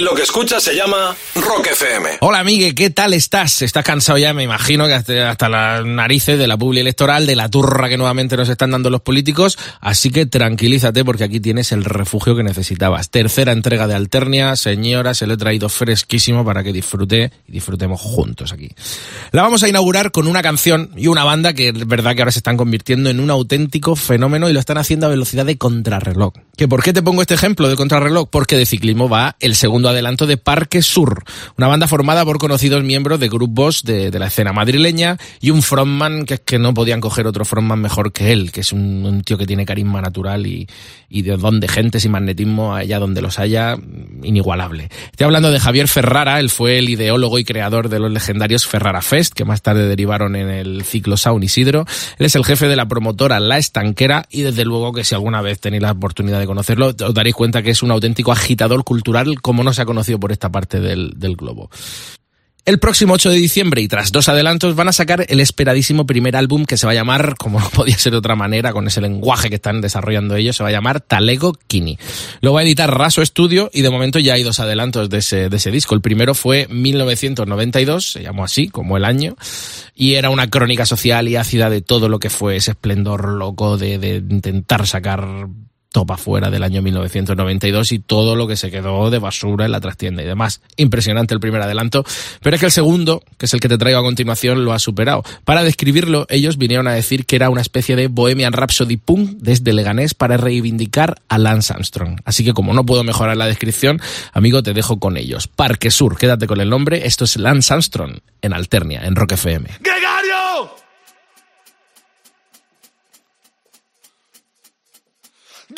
Lo que escuchas se llama Rock FM. Hola, Migue, ¿qué tal estás? ¿Estás cansado ya? Me imagino que hasta, las narices de la publi electoral, de la turra que nuevamente nos están dando los políticos. Así que tranquilízate porque aquí tienes el refugio que necesitabas. Tercera entrega de Alternia. Señora, se lo he traído fresquísimo para que disfrute y disfrutemos juntos aquí. La vamos a inaugurar con una canción y una banda que es verdad que ahora se están convirtiendo en un auténtico fenómeno y lo están haciendo a velocidad de contrarreloj. ¿Que ¿Por qué te pongo este ejemplo de contrarreloj? Porque de ciclismo va el segundo adelanto de Parque Sur, una banda formada por conocidos miembros de grupos de, la escena madrileña y un frontman que es que no podían coger otro frontman mejor que él, que es un, tío que tiene carisma natural y, y de don de gentes y magnetismo allá donde los haya, inigualable. Estoy hablando de Javier Ferrara, él fue el ideólogo y creador de los legendarios Ferrara Fest, que más tarde derivaron en el ciclo Saun Isidro. Él es el jefe de la promotora La Estanquera y desde luego que si alguna vez tenéis la oportunidad de conocerlo, os daréis cuenta que es un auténtico agitador cultural como no se ha conocido por esta parte del, del globo. El próximo 8 de diciembre y tras dos adelantos van a sacar el esperadísimo primer álbum que se va a llamar, como no podía ser de otra manera, con ese lenguaje que están desarrollando ellos, se va a llamar Talego Kini. Lo va a editar Raso Studio y de momento ya hay dos adelantos de ese, de ese disco. El primero fue 1992, se llamó así, como el año, y era una crónica social y ácida de todo lo que fue ese esplendor loco de, de intentar sacar topa fuera del año 1992 y todo lo que se quedó de basura en la trastienda y demás. Impresionante el primer adelanto, pero es que el segundo, que es el que te traigo a continuación, lo ha superado. Para describirlo, ellos vinieron a decir que era una especie de Bohemian Rhapsody punk desde Leganés para reivindicar a Lance Armstrong. Así que como no puedo mejorar la descripción, amigo, te dejo con ellos. Parque Sur, quédate con el nombre. Esto es Lance Armstrong en Alternia, en Rock FM. ¡Gregario!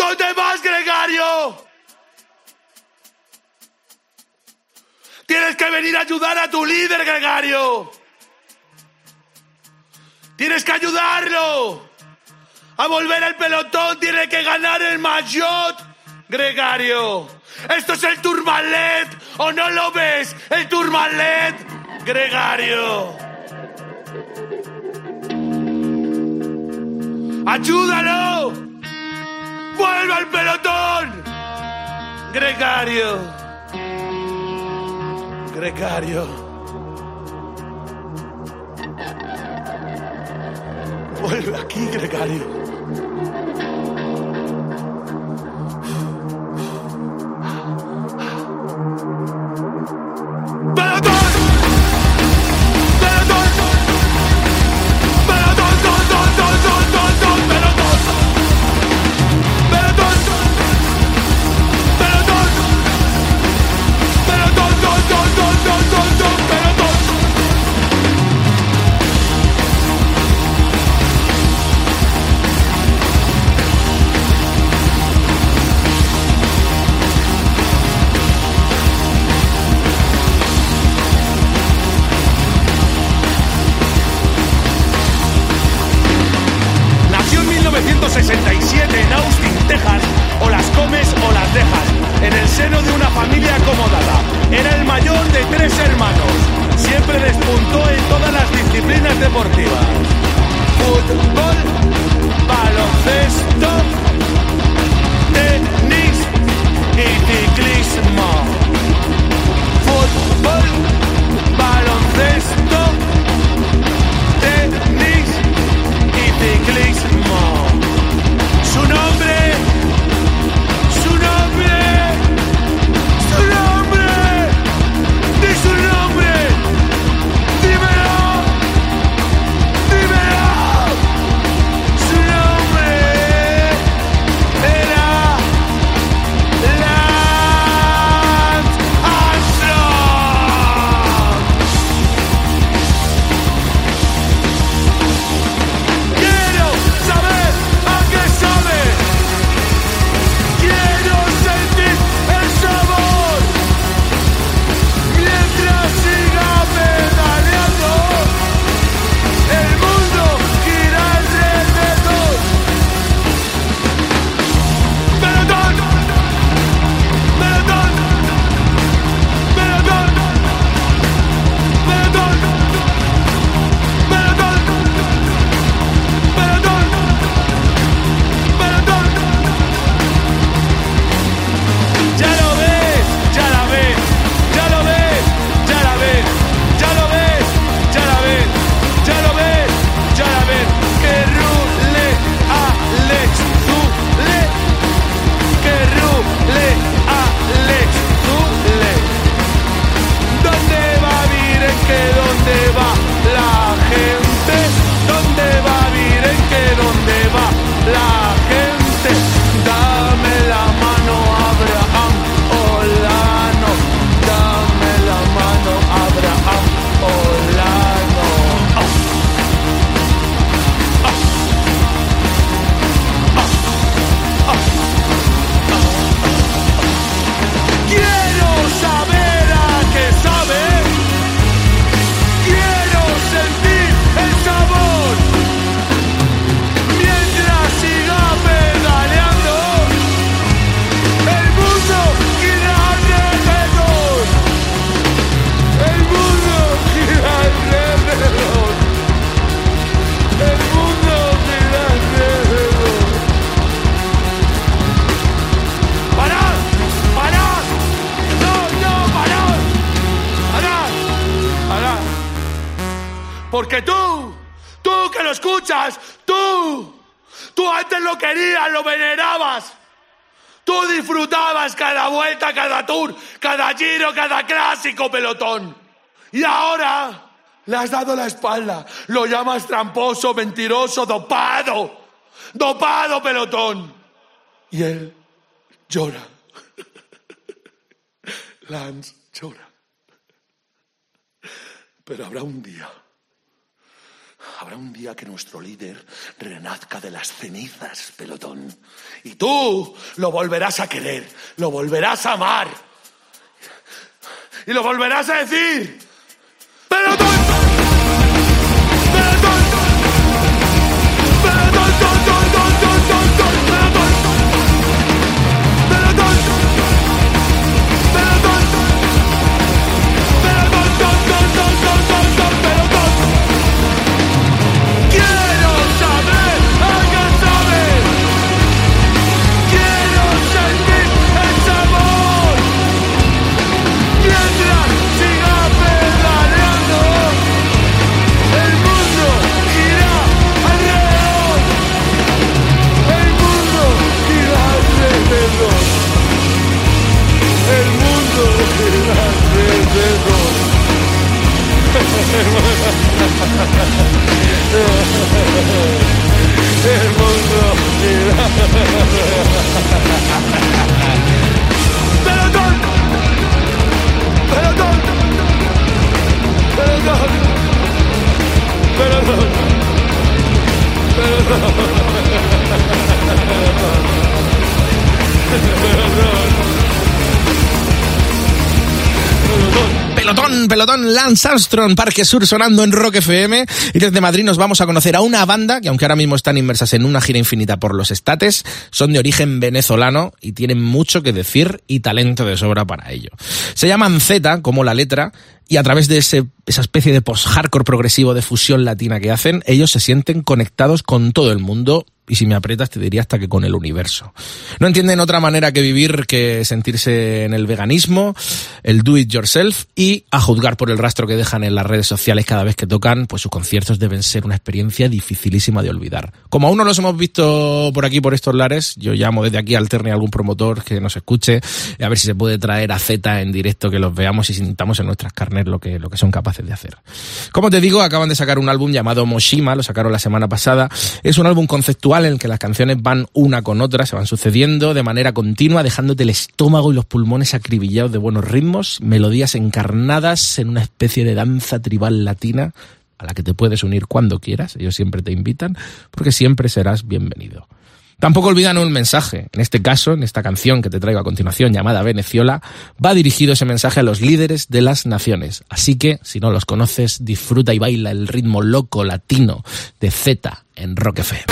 ¿Dónde vas, Gregario? Tienes que venir a ayudar a tu líder, Gregario. Tienes que ayudarlo. A volver al pelotón tiene que ganar el maillot, Gregario. Esto es el Turmalet, ¿o no lo ves? El Turmalet, Gregario. ¡Ayúdalo! ¡Vuelve al pelotón! Gregario. Gregario. Vuelve aquí, Gregario. Lo querías, lo venerabas. Tú disfrutabas cada vuelta, cada tour, cada giro, cada clásico pelotón. Y ahora le has dado la espalda. Lo llamas tramposo, mentiroso, dopado. Dopado pelotón. Y él llora. Lance llora. Pero habrá un día. Habrá un día que nuestro líder renazca de las cenizas, pelotón. Y tú lo volverás a querer, lo volverás a amar. Y lo volverás a decir. ¡Pelotón! Pelotón, Lance Armstrong, Parque Sur sonando en Rock FM. Y desde Madrid nos vamos a conocer a una banda que, aunque ahora mismo están inmersas en una gira infinita por los estates, son de origen venezolano y tienen mucho que decir y talento de sobra para ello. Se llaman Z, como la letra, y a través de ese, esa especie de post-hardcore progresivo de fusión latina que hacen, ellos se sienten conectados con todo el mundo y si me aprietas te diría hasta que con el universo. No entienden otra manera que vivir que sentirse en el veganismo, el do it yourself y a juzgar por el rastro que dejan en las redes sociales cada vez que tocan, pues sus conciertos deben ser una experiencia dificilísima de olvidar. Como aún no los hemos visto por aquí, por estos lares, yo llamo desde aquí alterne a algún promotor que nos escuche a ver si se puede traer a Z en directo, que los veamos y sintamos en nuestras carnes lo que, lo que son capaces de hacer. Como te digo, acaban de sacar un álbum llamado Moshima, lo sacaron la semana pasada. Es un álbum conceptual en el que las canciones van una con otra, se van sucediendo de manera continua, dejándote el estómago y los pulmones acribillados de buenos ritmos, melodías encarnadas en una especie de danza tribal latina a la que te puedes unir cuando quieras, ellos siempre te invitan, porque siempre serás bienvenido. Tampoco olvidan un mensaje. En este caso, en esta canción que te traigo a continuación, llamada Veneciola, va dirigido ese mensaje a los líderes de las naciones. Así que, si no los conoces, disfruta y baila el ritmo loco latino de Z en Rock FM.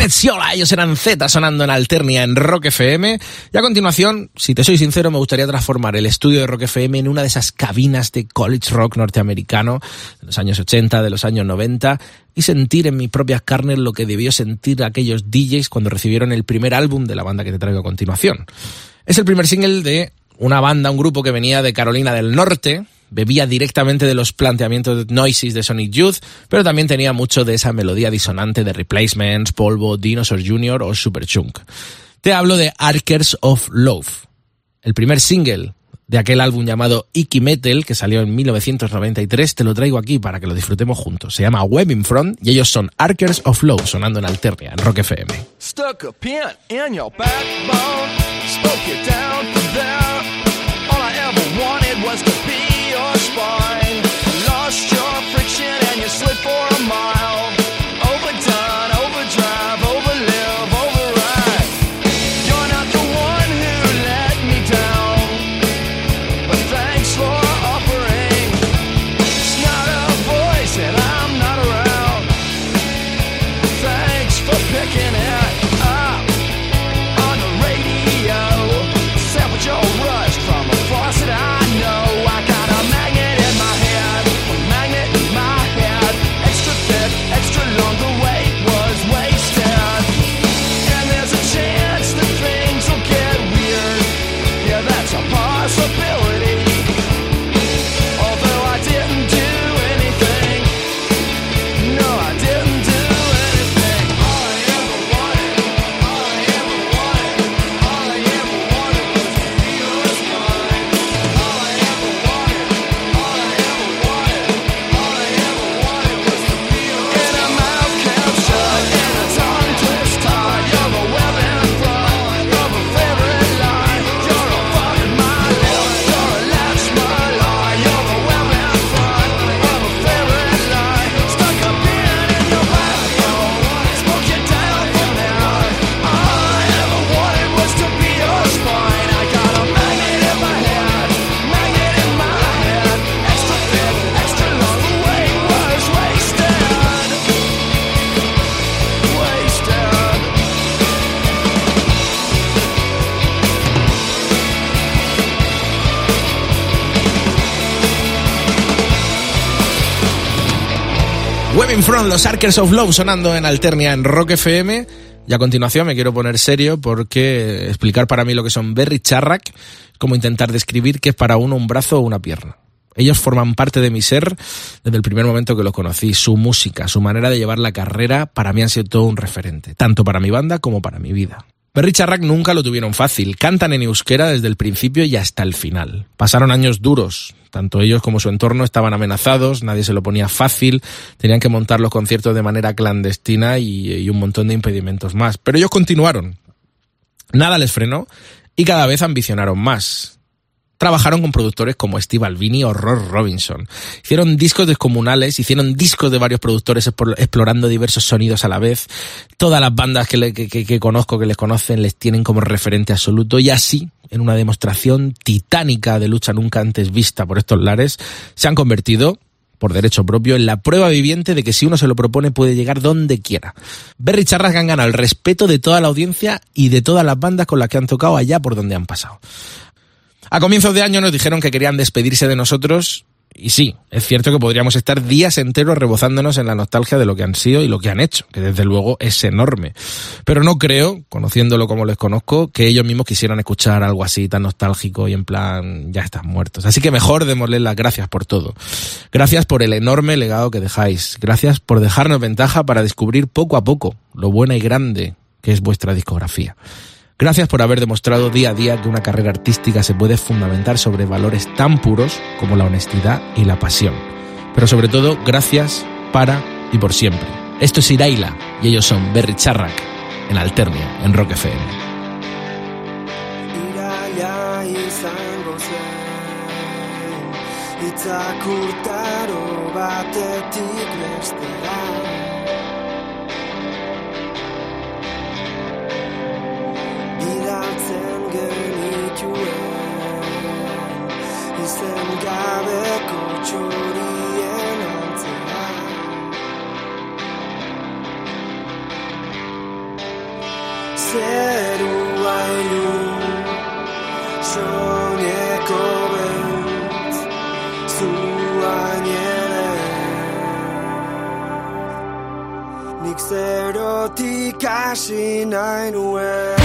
Venezuela, ellos eran Z sonando en Alternia en Rock FM. Y a continuación, si te soy sincero, me gustaría transformar el estudio de Rock FM en una de esas cabinas de college rock norteamericano de los años 80, de los años 90 y sentir en mis propias carnes lo que debió sentir aquellos DJs cuando recibieron el primer álbum de la banda que te traigo a continuación. Es el primer single de una banda, un grupo que venía de Carolina del Norte, bebía directamente de los planteamientos de Noises de Sonic Youth, pero también tenía mucho de esa melodía disonante de Replacements, Polvo, Dinosaur Jr. o Superchunk. Te hablo de Arkers of Love, el primer single de aquel álbum llamado Icky Metal que salió en 1993, te lo traigo aquí para que lo disfrutemos juntos. Se llama Web in Front y ellos son Arkers of Love sonando en Alternia, en Rock FM. Stuck a pin in your backbone, spoke down Los Arkers of Love sonando en Alternia en Rock FM. Y a continuación me quiero poner serio porque explicar para mí lo que son Berry Charrack, como intentar describir qué es para uno un brazo o una pierna. Ellos forman parte de mi ser desde el primer momento que los conocí. Su música, su manera de llevar la carrera, para mí han sido todo un referente, tanto para mi banda como para mi vida. Berry Charrack nunca lo tuvieron fácil. Cantan en euskera desde el principio y hasta el final. Pasaron años duros. Tanto ellos como su entorno estaban amenazados, nadie se lo ponía fácil, tenían que montar los conciertos de manera clandestina y, y un montón de impedimentos más. Pero ellos continuaron. Nada les frenó y cada vez ambicionaron más. Trabajaron con productores como Steve Albini o Ross Robinson. Hicieron discos descomunales, hicieron discos de varios productores explo- explorando diversos sonidos a la vez. Todas las bandas que, le- que- conozco, que les conocen, les tienen como referente absoluto. Y así, en una demostración titánica de lucha nunca antes vista por estos lares, se han convertido por derecho propio, en la prueba viviente de que si uno se lo propone puede llegar donde quiera. Berry Charras han el respeto de toda la audiencia y de todas las bandas con las que han tocado allá por donde han pasado. A comienzos de año nos dijeron que querían despedirse de nosotros y sí, es cierto que podríamos estar días enteros rebozándonos en la nostalgia de lo que han sido y lo que han hecho, que desde luego es enorme. Pero no creo, conociéndolo como les conozco, que ellos mismos quisieran escuchar algo así tan nostálgico y en plan, ya están muertos. Así que mejor démosles las gracias por todo. Gracias por el enorme legado que dejáis. Gracias por dejarnos ventaja para descubrir poco a poco lo buena y grande que es vuestra discografía. Gracias por haber demostrado día a día que una carrera artística se puede fundamentar sobre valores tan puros como la honestidad y la pasión. Pero sobre todo, gracias para y por siempre. Esto es Iraila y ellos son Berry Charrak en Alternia, en Rock FM. cashing night away.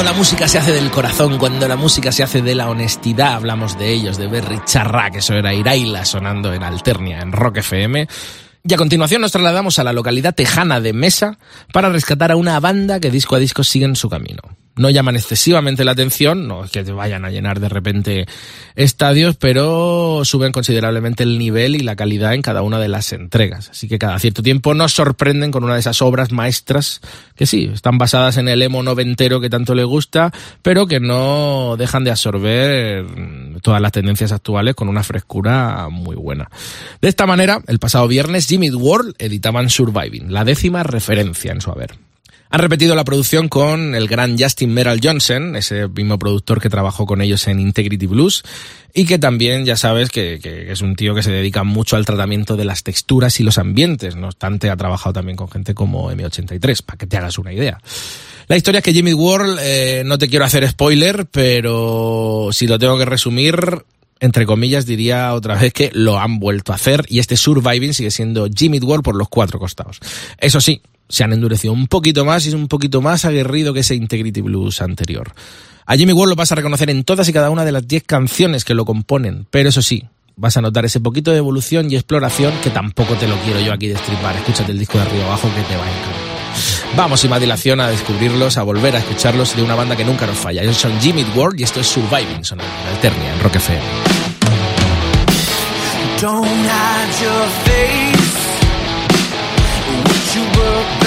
Cuando la música se hace del corazón, cuando la música se hace de la honestidad, hablamos de ellos, de Berry Charra, que eso era Iraila sonando en Alternia, en Rock FM. Y a continuación nos trasladamos a la localidad tejana de Mesa para rescatar a una banda que disco a disco siguen su camino. No llaman excesivamente la atención, no es que te vayan a llenar de repente estadios, pero suben considerablemente el nivel y la calidad en cada una de las entregas. Así que cada cierto tiempo nos sorprenden con una de esas obras maestras que sí, están basadas en el emo noventero que tanto le gusta, pero que no dejan de absorber todas las tendencias actuales con una frescura muy buena. De esta manera, el pasado viernes Jimmy World editaban Surviving, la décima referencia en su haber. Han repetido la producción con el gran Justin Merrill Johnson, ese mismo productor que trabajó con ellos en Integrity Blues, y que también ya sabes que, que, es un tío que se dedica mucho al tratamiento de las texturas y los ambientes. No obstante, ha trabajado también con gente como M83, para que te hagas una idea. La historia es que Jimmy World, eh, no te quiero hacer spoiler, pero si lo tengo que resumir, entre comillas, diría otra vez que lo han vuelto a hacer y este Surviving sigue siendo Jimmy World por los cuatro costados. Eso sí, se han endurecido un poquito más y es un poquito más aguerrido que ese Integrity Blues anterior. A Jimmy Ward lo vas a reconocer en todas y cada una de las 10 canciones que lo componen, pero eso sí, vas a notar ese poquito de evolución y exploración que tampoco te lo quiero yo aquí destripar. Escúchate el disco de arriba abajo que te va a encantar. Vamos sin más dilación a descubrirlos, a volver a escucharlos de una banda que nunca nos falla. Ellos son Jimmy Ward y esto es Surviving, son en Alternia, en Rock FM. Don't hide your face. You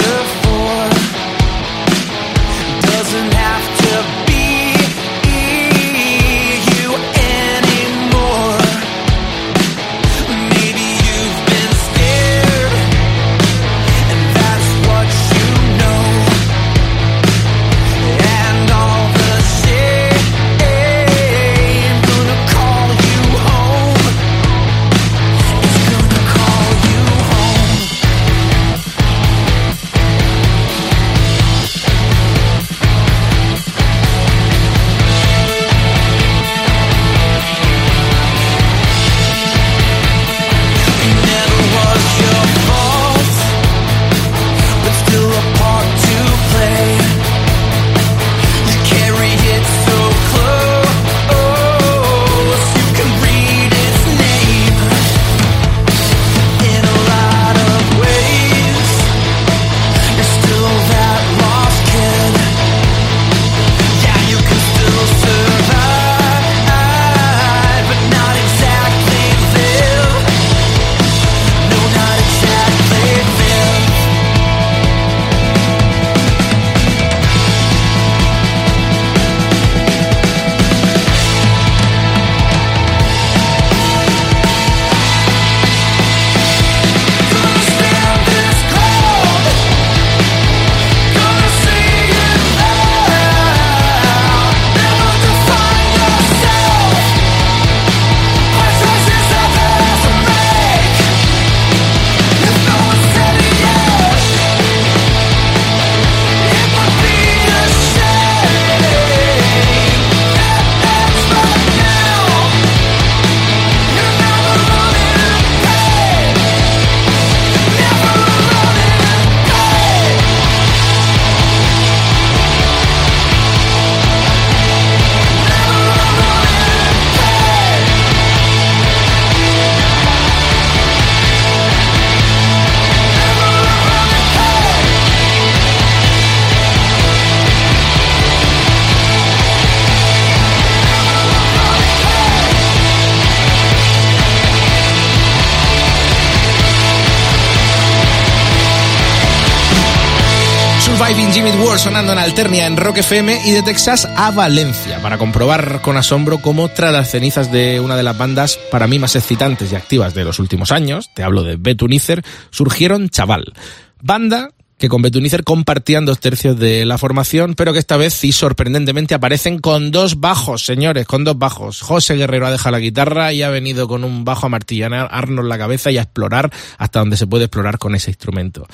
Jimmy Ward sonando en Alternia en Rock FM y de Texas a Valencia para comprobar con asombro cómo tras las cenizas de una de las bandas para mí más excitantes y activas de los últimos años, te hablo de Betunicer, surgieron Chaval. Banda que con Betunicer compartían dos tercios de la formación, pero que esta vez y sorprendentemente aparecen con dos bajos, señores, con dos bajos. José Guerrero ha dejado la guitarra y ha venido con un bajo a martillarnos la cabeza y a explorar hasta donde se puede explorar con ese instrumento.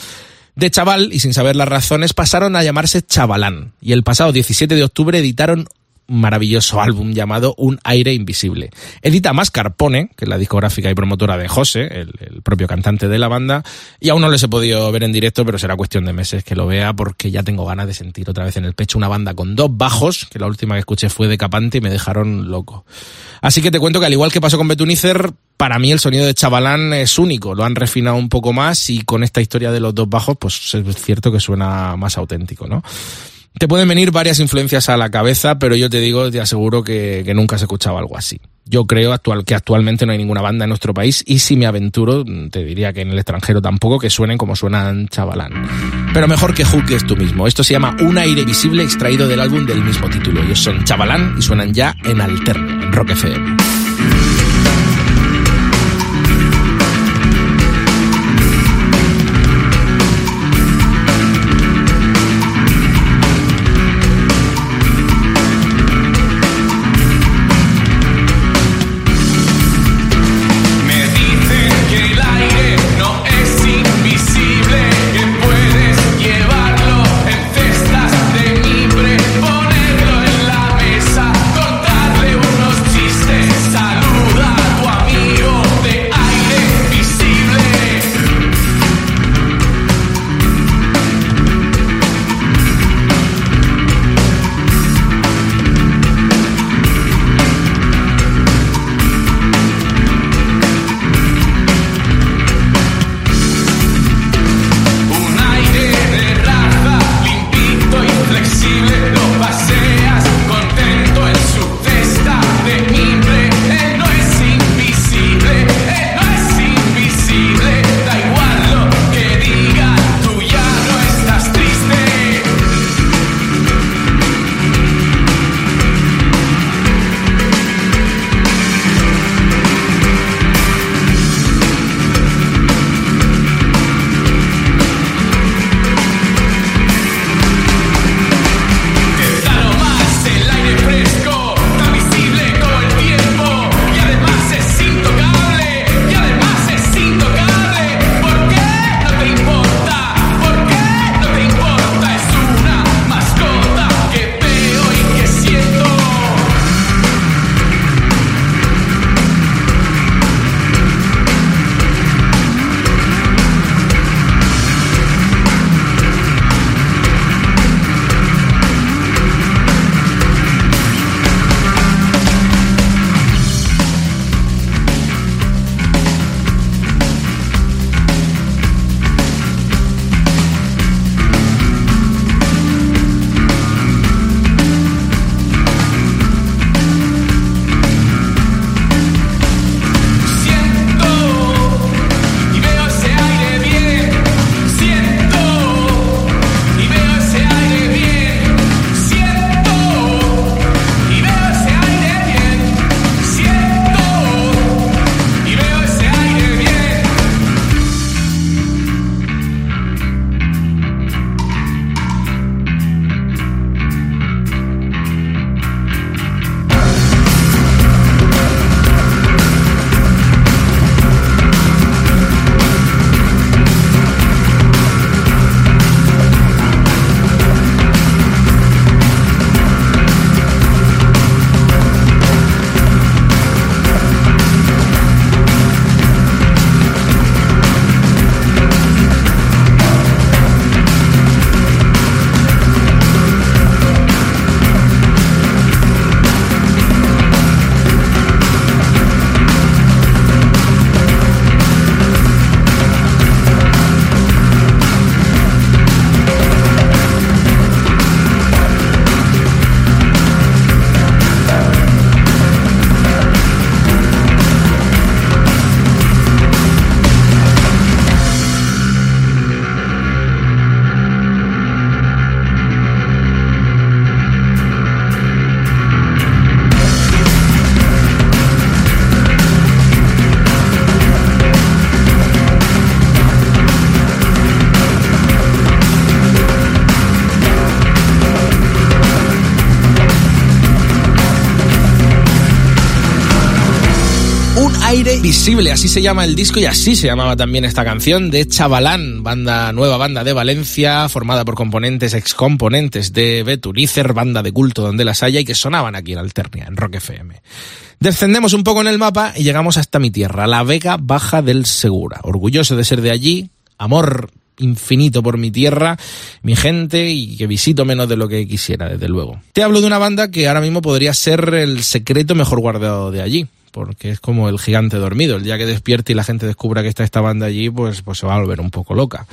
De chaval, y sin saber las razones, pasaron a llamarse Chavalán, y el pasado 17 de octubre editaron maravilloso álbum llamado Un aire invisible. Edita Mascarpone, que es la discográfica y promotora de José, el, propio cantante de la banda, y aún no les he podido ver en directo, pero será cuestión de meses que lo vea porque ya tengo ganas de sentir otra vez en el pecho una banda con dos bajos, que la última que escuché fue decapante y me dejaron loco. Así que te cuento que al igual que pasó con Betunicer, para mí el sonido de Chavalán es único, lo han refinado un poco más y con esta historia de los dos bajos, pues es cierto que suena más auténtico, ¿no? Te pueden venir varias influencias a la cabeza, pero yo te digo, te aseguro que, que nunca has escuchado algo así. Yo creo actual, que actualmente no hay ninguna banda en nuestro país y si me aventuro, te diría que en el extranjero tampoco, que suenen como suenan Chavalán. Pero mejor que juzgues tú mismo. Esto se llama Un aire visible extraído del álbum del mismo título. Ellos son Chavalán y suenan ya en Alterno, en Rock FM. Así se llama el disco y así se llamaba también esta canción de Chavalán, banda nueva banda de Valencia, formada por componentes excomponentes de Beturizer, banda de culto donde las haya y que sonaban aquí en Alternia, en Rock FM. Descendemos un poco en el mapa y llegamos hasta mi tierra, la Vega Baja del Segura. Orgulloso de ser de allí, amor infinito por mi tierra, mi gente y que visito menos de lo que quisiera, desde luego. Te hablo de una banda que ahora mismo podría ser el secreto mejor guardado de allí porque es como el gigante dormido. El día que despierte y la gente descubra que está esta banda allí, pues, pues se va a volver un poco loca.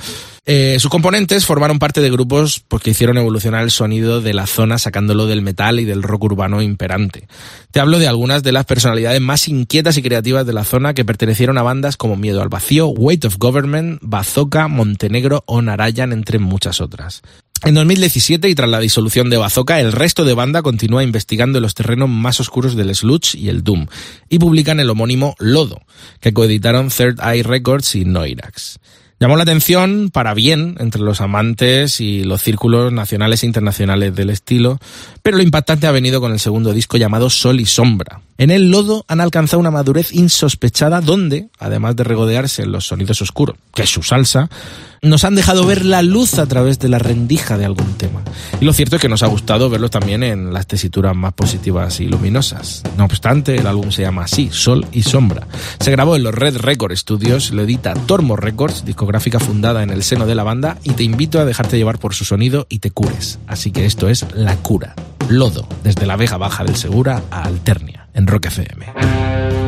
Eh, sus componentes formaron parte de grupos pues, que hicieron evolucionar el sonido de la zona sacándolo del metal y del rock urbano imperante. Te hablo de algunas de las personalidades más inquietas y creativas de la zona que pertenecieron a bandas como Miedo al Vacío, Weight of Government, Bazooka, Montenegro o Narayan, entre muchas otras. En 2017 y tras la disolución de Bazooka, el resto de banda continúa investigando los terrenos más oscuros del sludge y el doom y publican el homónimo Lodo, que coeditaron Third Eye Records y Noirax. Llamó la atención para bien entre los amantes y los círculos nacionales e internacionales del estilo, pero lo impactante ha venido con el segundo disco llamado Sol y Sombra. En el lodo han alcanzado una madurez insospechada donde, además de regodearse en los sonidos oscuros, que es su salsa, nos han dejado ver la luz a través de la rendija de algún tema. Y lo cierto es que nos ha gustado verlo también en las tesituras más positivas y luminosas. No obstante, el álbum se llama así, Sol y Sombra. Se grabó en los Red Record Studios, lo edita Tormo Records, discográfica fundada en el seno de la banda, y te invito a dejarte llevar por su sonido y te cures. Así que esto es La Cura. Lodo, desde la Vega Baja del Segura a Alternia, en Rock FM.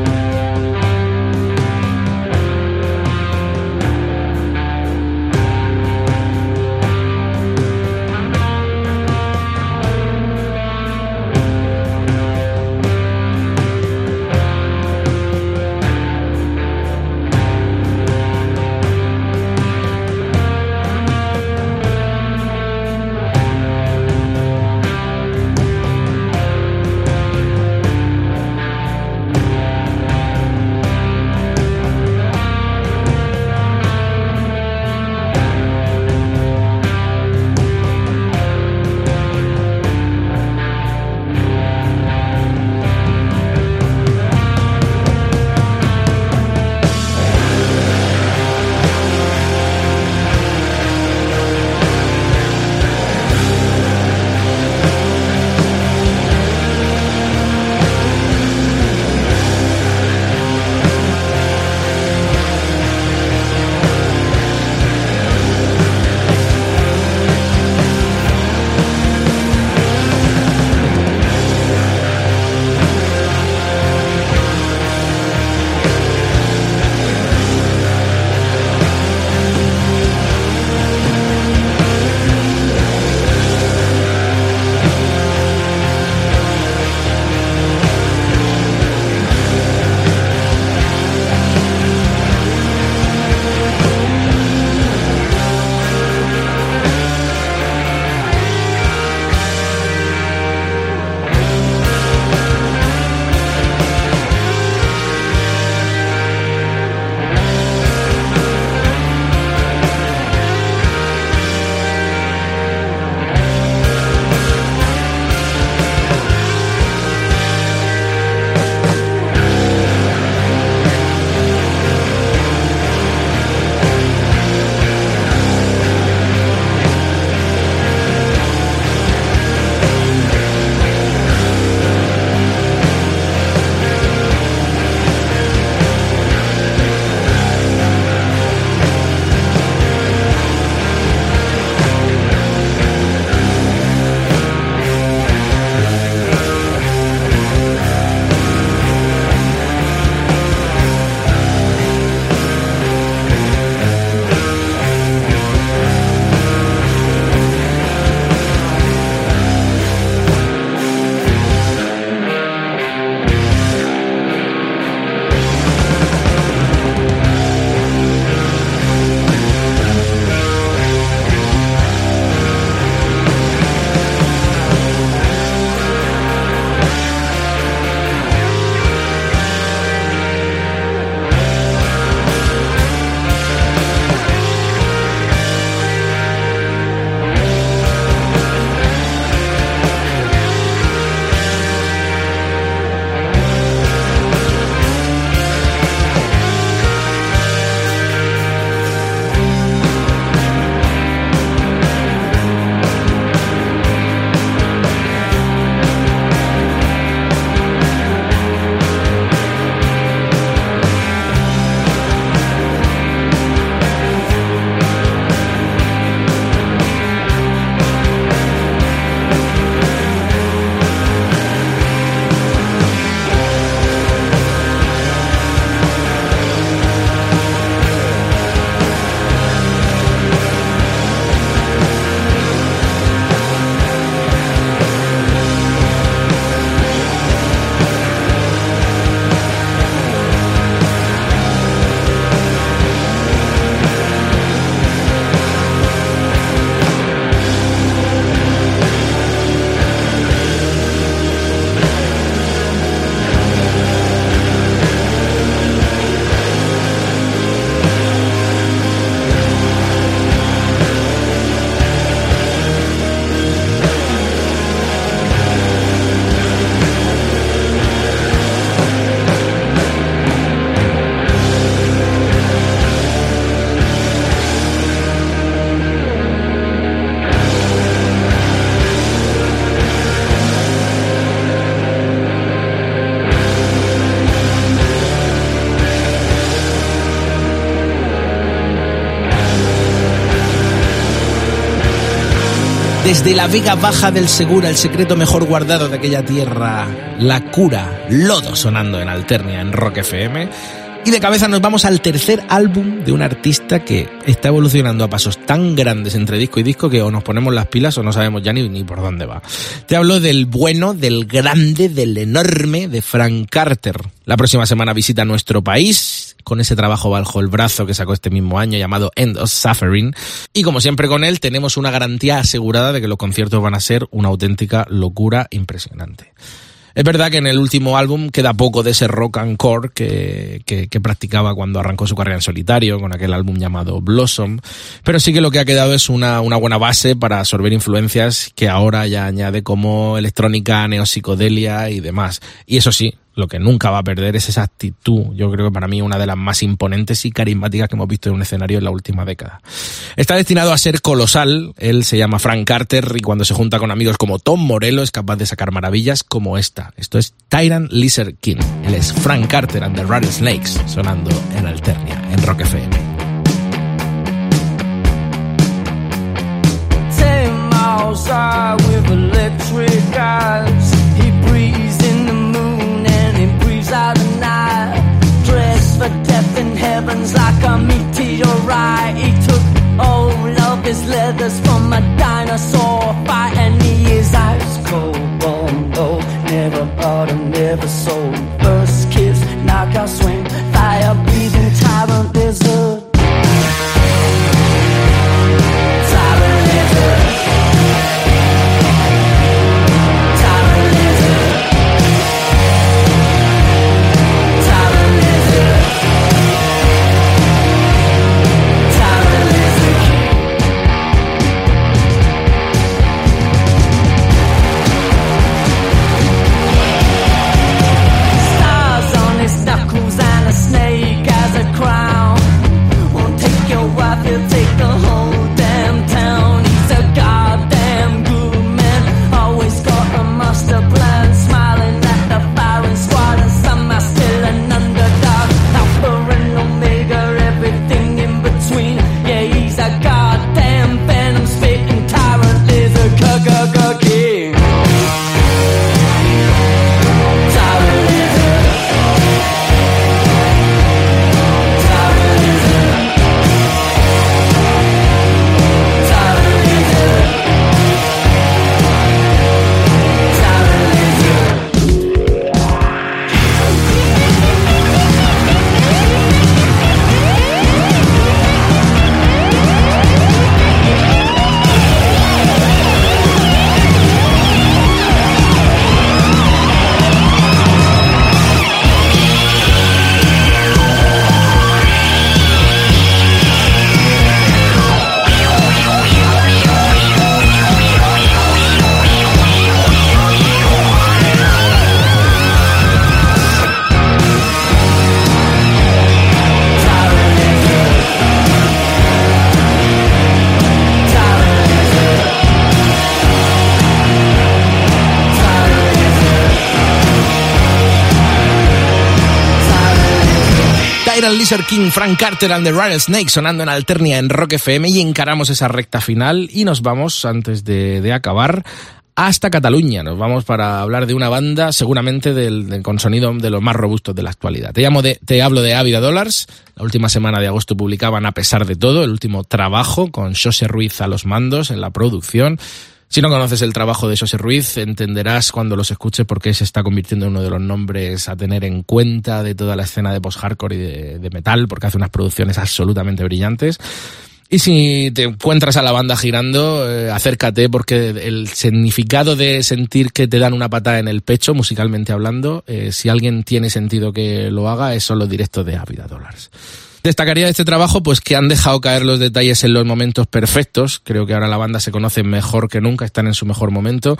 Desde la Vega Baja del Segura, el secreto mejor guardado de aquella tierra, la cura, lodo sonando en Alternia, en Rock FM. Y de cabeza nos vamos al tercer álbum de un artista que está evolucionando a pasos tan grandes entre disco y disco que o nos ponemos las pilas o no sabemos ya ni, por dónde va. Te hablo del bueno, del grande, del enorme, de Frank Carter. La próxima semana visita nuestro país con ese trabajo bajo el brazo que sacó este mismo año llamado End of Suffering. Y como siempre con él tenemos una garantía asegurada de que los conciertos van a ser una auténtica locura impresionante. Es verdad que en el último álbum queda poco de ese rock and core que, que, practicaba cuando arrancó su carrera en solitario, con aquel álbum llamado Blossom, pero sí que lo que ha quedado es una, una buena base para absorber influencias que ahora ya añade como electrónica, neopsicodelia y demás. Y eso sí, lo que nunca va a perder es esa actitud. Yo creo que para mí una de las más imponentes y carismáticas que hemos visto en un escenario en la última década. Está destinado a ser colosal. Él se llama Frank Carter y cuando se junta con amigos como Tom Morello es capaz de sacar maravillas como esta. Esto es Tyrant Lizard King. Él es Frank Carter and the Rattlesnakes sonando en Alternia, en Rock FM. With electric eyes. Heavens like a meteorite. Lizard King, Frank Carter and the Rattlesnake sonando en Alternia en Rock FM y encaramos esa recta final y nos vamos, antes de, acabar, hasta Cataluña. Nos vamos para hablar de una banda seguramente con sonido de los más robustos de la actualidad. Te, llamo de, te hablo de Ávida Dollars. La última semana de agosto publicaban A pesar de todo, el último trabajo con José Ruiz a los mandos en la producción. Si no conoces el trabajo de José Ruiz, entenderás cuando los escuches por qué se está convirtiendo en uno de los nombres a tener en cuenta de toda la escena de post-hardcore y de, metal, porque hace unas producciones absolutamente brillantes. Y si te encuentras a la banda girando, eh, acércate porque el significado de sentir que te dan una patada en el pecho, musicalmente hablando, eh, si alguien tiene sentido que lo haga, es son los directos de Ávida Dollars. Destacaría de este trabajo pues que han dejado caer los detalles en los momentos perfectos. Creo que ahora la banda se conoce mejor que nunca, están en su mejor momento.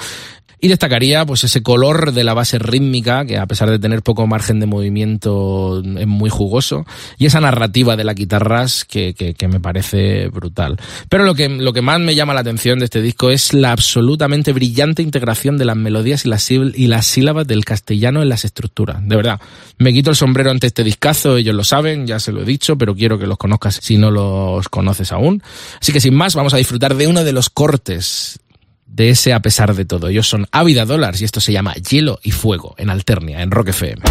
Y destacaría pues ese color de la base rítmica, que a pesar de tener poco margen de movimiento es muy jugoso, y esa narrativa de las guitarras que, que, que me parece brutal. Pero lo que, lo que más me llama la atención de este disco es la absolutamente brillante integración de las melodías y las, y las sílabas del castellano en las estructuras. De verdad, me quito el sombrero ante este discazo, ellos lo saben, ya se lo he dicho, pero quiero que los conozcas si no los conoces aún. Así que sin más, vamos a disfrutar de uno de los cortes de ese a pesar de todo. Ellos son Ávida Dollars y esto se llama Hielo y Fuego en Alternia, en Rock FM.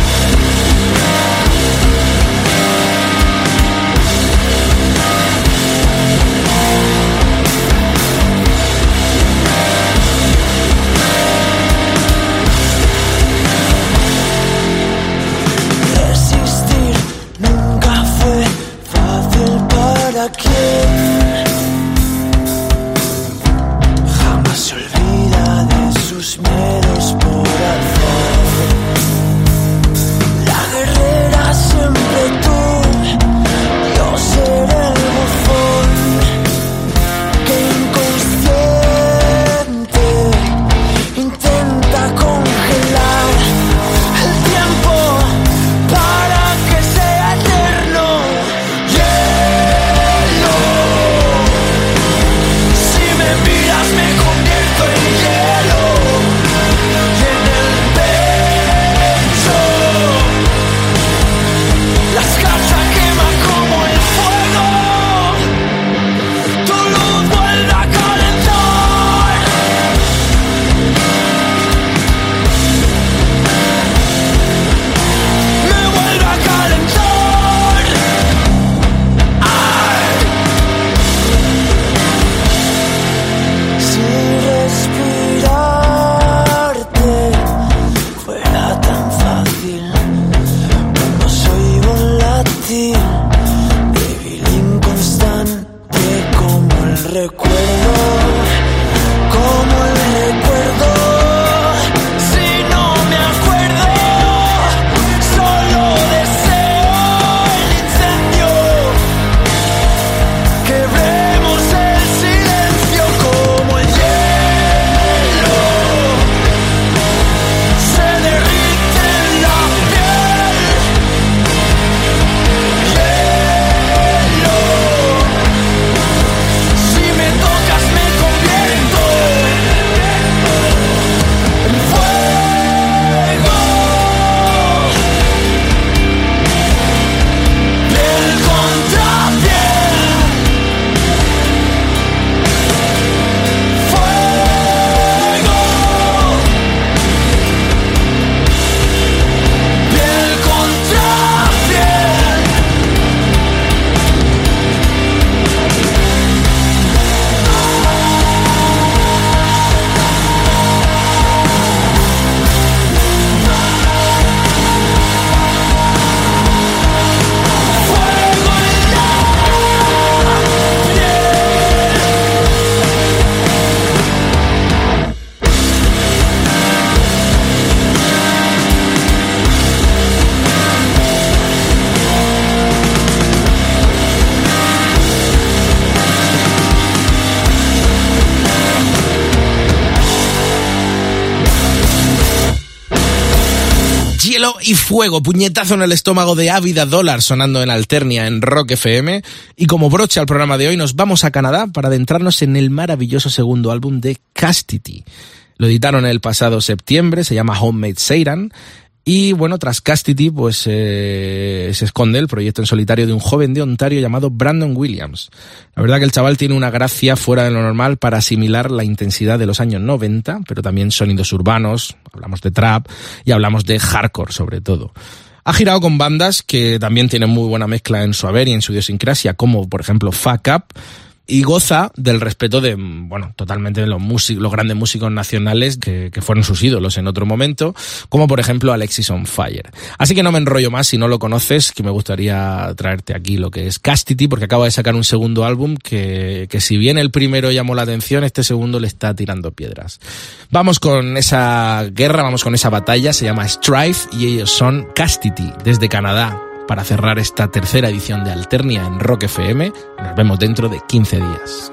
Y fuego, puñetazo en el estómago de Ávida Dólar sonando en Alternia en Rock FM. Y como broche al programa de hoy nos vamos a Canadá para adentrarnos en el maravilloso segundo álbum de Castity. Lo editaron el pasado septiembre, se llama Homemade Seiran. Y bueno, tras Castity, pues eh, se esconde el proyecto en solitario de un joven de Ontario llamado Brandon Williams. La verdad que el chaval tiene una gracia fuera de lo normal para asimilar la intensidad de los años 90, pero también sonidos urbanos, hablamos de trap y hablamos de hardcore sobre todo. Ha girado con bandas que también tienen muy buena mezcla en su haber y en su idiosincrasia, como por ejemplo Fuck Up, y goza del respeto de, bueno, totalmente de los músicos, los grandes músicos nacionales que, que, fueron sus ídolos en otro momento, como por ejemplo Alexis on Fire. Así que no me enrollo más, si no lo conoces, que me gustaría traerte aquí lo que es Castity, porque acaba de sacar un segundo álbum que, que si bien el primero llamó la atención, este segundo le está tirando piedras. Vamos con esa guerra, vamos con esa batalla, se llama Strife y ellos son Castity, desde Canadá para cerrar esta tercera edición de Alternia en Rock FM. Nos vemos dentro de 15 días.